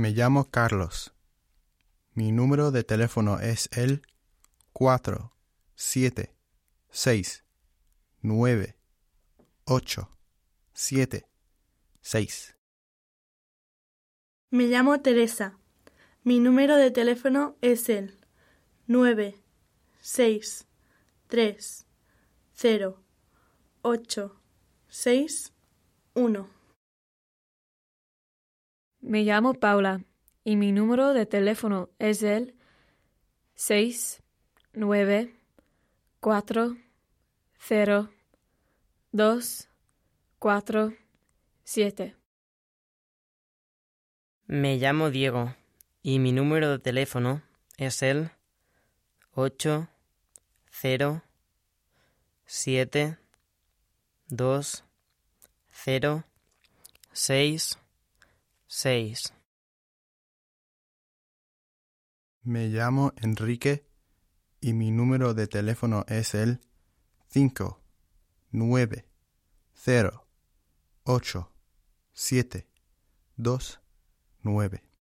Me llamo Carlos. Mi número de teléfono es el cuatro siete seis nueve ocho siete seis. Me llamo Teresa. Mi número de teléfono es el nueve seis tres cero ocho seis uno. Me llamo Paula y mi número de teléfono es el seis nueve cuatro cero dos cuatro siete. Me llamo Diego y mi número de teléfono es el ocho cero siete dos cero seis Me llamo Enrique y mi número de teléfono es el cinco nueve cero ocho siete dos nueve.